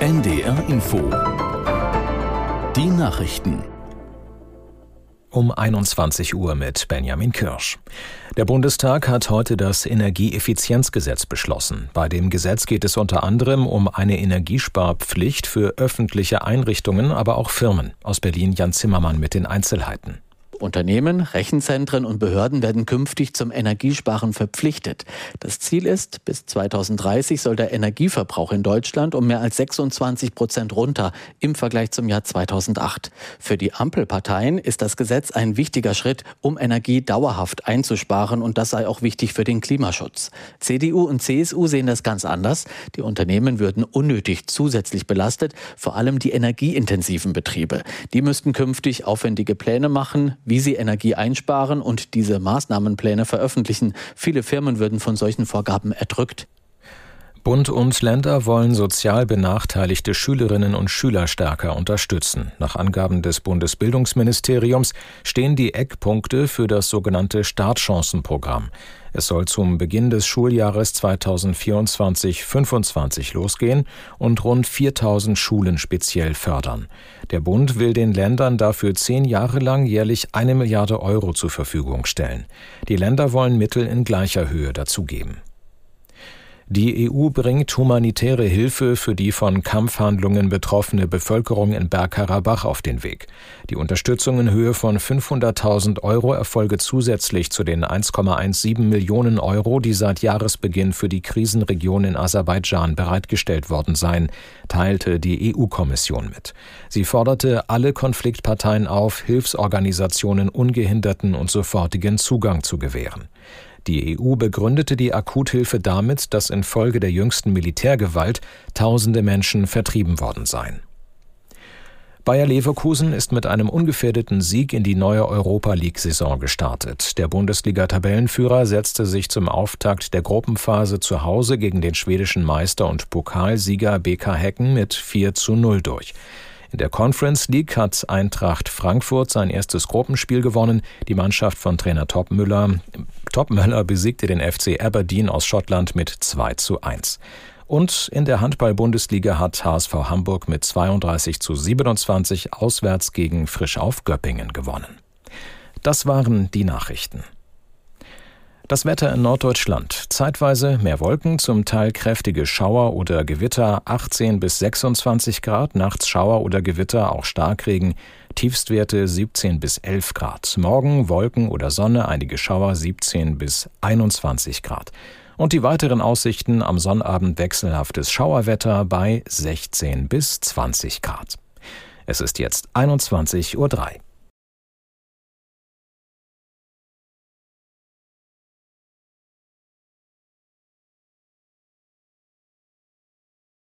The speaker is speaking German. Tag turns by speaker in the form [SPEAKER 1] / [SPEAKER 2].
[SPEAKER 1] NDR Info. Die Nachrichten.
[SPEAKER 2] Um 21 Uhr mit Benjamin Kirsch. Der Bundestag hat heute das Energieeffizienzgesetz beschlossen. Bei dem Gesetz geht es unter anderem um eine Energiesparpflicht für öffentliche Einrichtungen, aber auch Firmen. Aus Berlin Jan Zimmermann mit den Einzelheiten.
[SPEAKER 3] Unternehmen, Rechenzentren und Behörden werden künftig zum Energiesparen verpflichtet. Das Ziel ist, bis 2030 soll der Energieverbrauch in Deutschland um mehr als 26 Prozent runter im Vergleich zum Jahr 2008. Für die Ampelparteien ist das Gesetz ein wichtiger Schritt, um Energie dauerhaft einzusparen und das sei auch wichtig für den Klimaschutz. CDU und CSU sehen das ganz anders. Die Unternehmen würden unnötig zusätzlich belastet, vor allem die energieintensiven Betriebe. Die müssten künftig aufwendige Pläne machen, wie sie Energie einsparen und diese Maßnahmenpläne veröffentlichen. Viele Firmen würden von solchen Vorgaben erdrückt.
[SPEAKER 2] Bund und Länder wollen sozial benachteiligte Schülerinnen und Schüler stärker unterstützen. Nach Angaben des Bundesbildungsministeriums stehen die Eckpunkte für das sogenannte Startchancenprogramm. Es soll zum Beginn des Schuljahres 2024-25 losgehen und rund 4000 Schulen speziell fördern. Der Bund will den Ländern dafür zehn Jahre lang jährlich eine Milliarde Euro zur Verfügung stellen. Die Länder wollen Mittel in gleicher Höhe dazugeben. Die EU bringt humanitäre Hilfe für die von Kampfhandlungen betroffene Bevölkerung in Bergkarabach auf den Weg. Die Unterstützung in Höhe von 500.000 Euro erfolge zusätzlich zu den 1,17 Millionen Euro, die seit Jahresbeginn für die Krisenregion in Aserbaidschan bereitgestellt worden seien, teilte die EU-Kommission mit. Sie forderte alle Konfliktparteien auf, Hilfsorganisationen ungehinderten und sofortigen Zugang zu gewähren. Die EU begründete die Akuthilfe damit, dass infolge der jüngsten Militärgewalt tausende Menschen vertrieben worden seien. Bayer Leverkusen ist mit einem ungefährdeten Sieg in die neue Europa League-Saison gestartet. Der Bundesliga-Tabellenführer setzte sich zum Auftakt der Gruppenphase zu Hause gegen den schwedischen Meister und Pokalsieger BK Hecken mit 4 zu 0 durch. In der Conference League hat Eintracht Frankfurt sein erstes Gruppenspiel gewonnen. Die Mannschaft von Trainer Top Müller, Top Müller besiegte den FC Aberdeen aus Schottland mit 2 zu 1. Und in der Handball-Bundesliga hat HSV Hamburg mit 32 zu 27 auswärts gegen Frisch auf Göppingen gewonnen. Das waren die Nachrichten. Das Wetter in Norddeutschland. Zeitweise mehr Wolken, zum Teil kräftige Schauer oder Gewitter, 18 bis 26 Grad, nachts Schauer oder Gewitter, auch Starkregen, Tiefstwerte 17 bis 11 Grad. Morgen Wolken oder Sonne, einige Schauer 17 bis 21 Grad. Und die weiteren Aussichten am Sonnabend wechselhaftes Schauerwetter bei 16 bis 20 Grad. Es ist jetzt 21.03 Uhr.